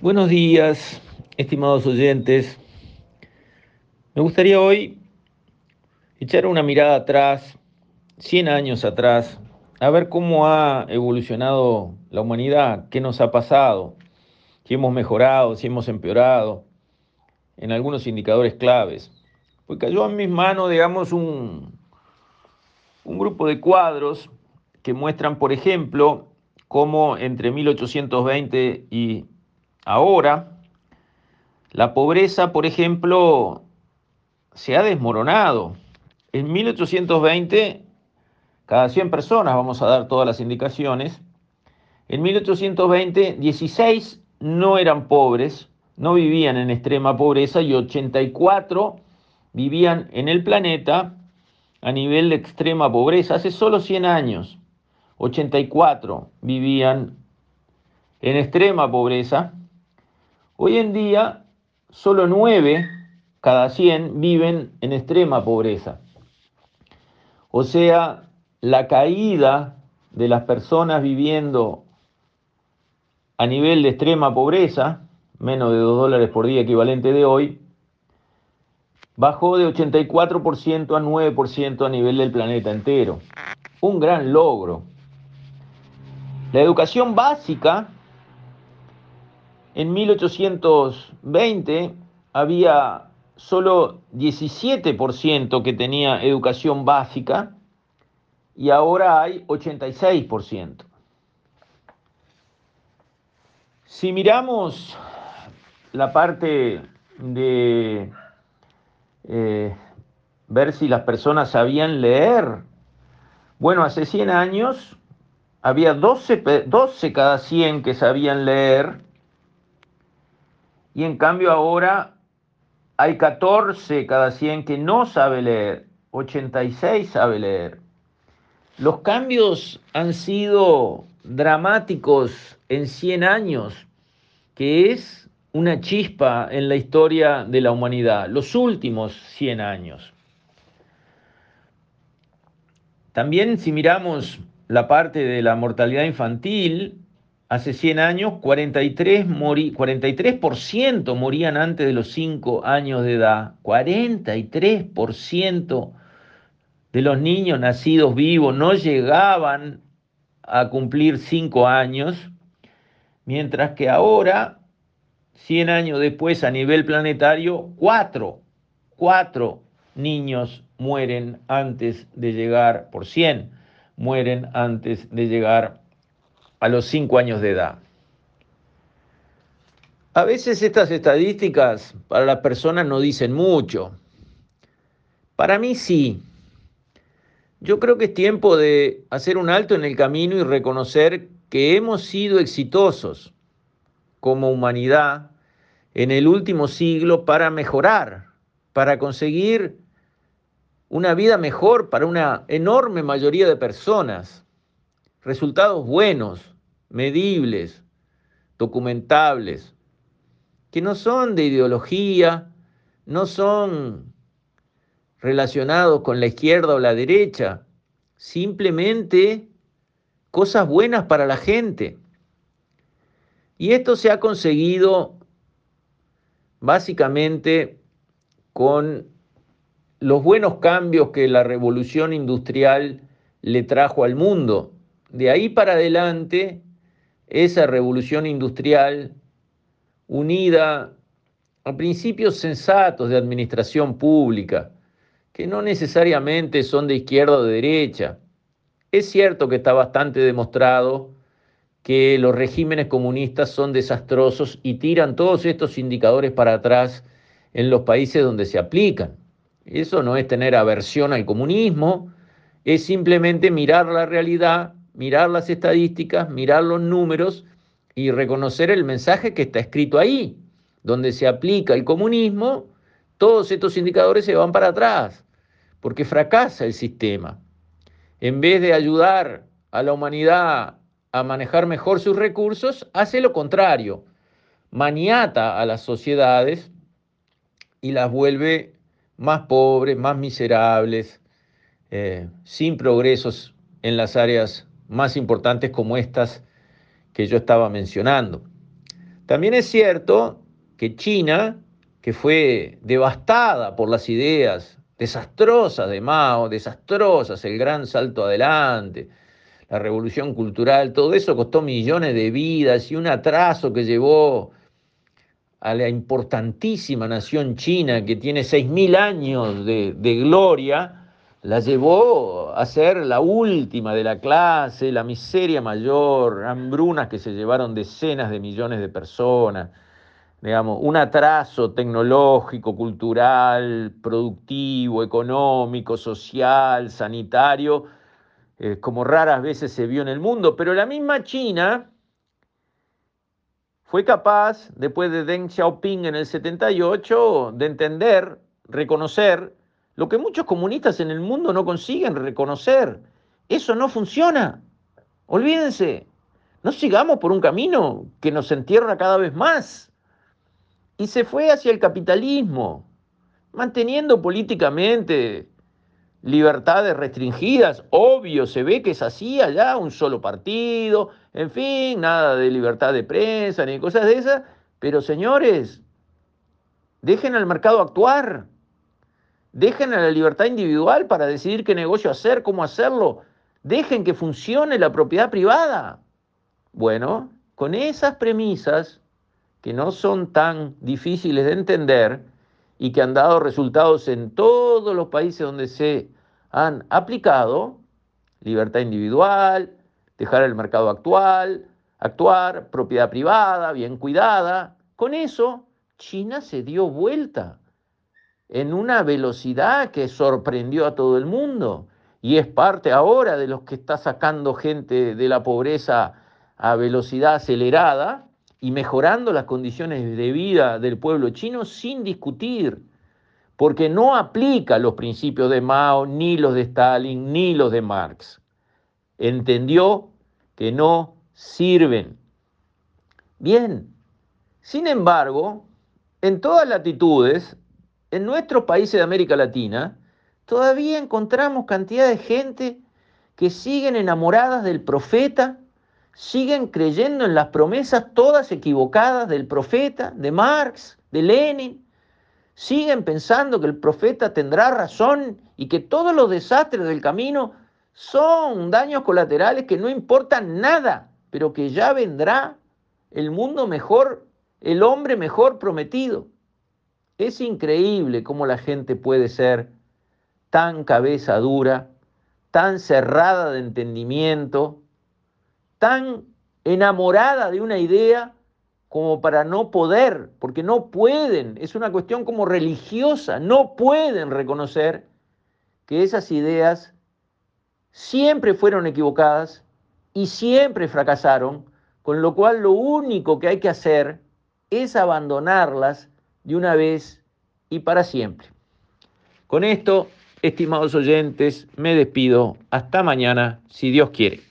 Buenos días, estimados oyentes. Me gustaría hoy echar una mirada atrás, 100 años atrás, a ver cómo ha evolucionado la humanidad, qué nos ha pasado, si hemos mejorado, si hemos empeorado, en algunos indicadores claves. Pues cayó en mis manos, digamos, un, un grupo de cuadros que muestran, por ejemplo, cómo entre 1820 y ahora, la pobreza, por ejemplo, se ha desmoronado. En 1820, cada 100 personas, vamos a dar todas las indicaciones, en 1820, 16 no eran pobres, no vivían en extrema pobreza y 84 vivían en el planeta a nivel de extrema pobreza. Hace solo 100 años, 84 vivían en extrema pobreza. Hoy en día, solo 9 cada 100 viven en extrema pobreza. O sea, la caída de las personas viviendo a nivel de extrema pobreza, menos de 2 dólares por día equivalente de hoy, bajó de 84% a 9% a nivel del planeta entero. Un gran logro. La educación básica, en 1820 había solo 17% que tenía educación básica y ahora hay 86%. Si miramos la parte de eh, ver si las personas sabían leer, bueno, hace 100 años había 12, 12 cada 100 que sabían leer y en cambio ahora hay 14 cada 100 que no sabe leer, 86 sabe leer. Los cambios han sido dramáticos en 100 años, que es una chispa en la historia de la humanidad, los últimos 100 años. También si miramos la parte de la mortalidad infantil, Hace 100 años, 43%, morí, 43 morían antes de los 5 años de edad. 43% de los niños nacidos vivos no llegaban a cumplir 5 años, mientras que ahora, 100 años después, a nivel planetario, 4, 4 niños mueren antes de llegar, por 100, mueren antes de llegar a los 5 años de edad. A veces estas estadísticas para las personas no dicen mucho. Para mí sí. Yo creo que es tiempo de hacer un alto en el camino y reconocer que hemos sido exitosos como humanidad en el último siglo para mejorar, para conseguir una vida mejor para una enorme mayoría de personas resultados buenos, medibles, documentables, que no son de ideología, no son relacionados con la izquierda o la derecha, simplemente cosas buenas para la gente. Y esto se ha conseguido básicamente con los buenos cambios que la revolución industrial le trajo al mundo de ahí para adelante, esa revolución industrial unida a principios sensatos de administración pública, que no necesariamente son de izquierda o de derecha. Es cierto que está bastante demostrado que los regímenes comunistas son desastrosos y tiran todos estos indicadores para atrás en los países donde se aplican. Eso no es tener aversión al comunismo, es simplemente mirar la realidad mirar las estadísticas, mirar los números y reconocer el mensaje que está escrito ahí, donde se aplica el comunismo, todos estos indicadores se van para atrás, porque fracasa el sistema. En vez de ayudar a la humanidad a manejar mejor sus recursos, hace lo contrario, maniata a las sociedades y las vuelve más pobres, más miserables, eh, sin progresos en las áreas más importantes como estas que yo estaba mencionando. También es cierto que China, que fue devastada por las ideas desastrosas de Mao, desastrosas, el gran salto adelante, la revolución cultural, todo eso costó millones de vidas y un atraso que llevó a la importantísima nación china que tiene 6.000 años de, de, gloria, la llevó a ser la última de la clase, la miseria mayor, hambrunas que se llevaron decenas de millones de personas, digamos, un atraso tecnológico, cultural, productivo, económico, social, sanitario, eh, como raras veces se vio en el mundo, pero la misma China fue capaz, después de Deng Xiaoping en el 78, de entender, reconocer lo que muchos comunistas en el mundo no consiguen reconocer. Eso no funciona. Olvídense, no sigamos por un camino que nos entierra cada vez más. Y se fue hacia el capitalismo, manteniendo políticamente libertades restringidas, obvio, se ve que es así allá, un solo partido, en fin, nada de libertad de prensa ni cosas de esas, pero señores, dejen al mercado actuar, dejen a la libertad individual para decidir qué negocio hacer, cómo hacerlo, dejen que funcione la propiedad privada. Bueno, con esas premisas, que no son tan difíciles de entender, y que han dado resultados en todos los países donde se han aplicado libertad individual, dejar el mercado actual, actuar, propiedad privada, bien cuidada. Con eso, China se dio vuelta en una velocidad que sorprendió a todo el mundo y es parte ahora de los que está sacando gente de la pobreza a velocidad acelerada y mejorando las condiciones de vida del pueblo chino sin discutir, porque no aplica los principios de Mao, ni los de Stalin, ni los de Marx. Entendió que no sirven. Bien, sin embargo, en todas latitudes, en nuestros países de América Latina, todavía encontramos cantidad de gente que siguen enamoradas del profeta siguen creyendo en las promesas todas equivocadas del profeta, de Marx, de Lenin, siguen pensando que el profeta tendrá razón y que todos los desastres del camino son daños colaterales que no importan nada, pero que ya vendrá el mundo mejor, el hombre mejor prometido. Es increíble cómo la gente puede ser tan cabeza dura, tan cerrada de entendimiento, tan enamorada de una idea como para no poder, porque no pueden, es una cuestión como religiosa, no pueden reconocer que esas ideas siempre fueron equivocadas y siempre fracasaron, con lo cual lo único que hay que hacer es abandonarlas de una vez y para siempre. Con esto, estimados oyentes, me despido. Hasta mañana, si Dios quiere.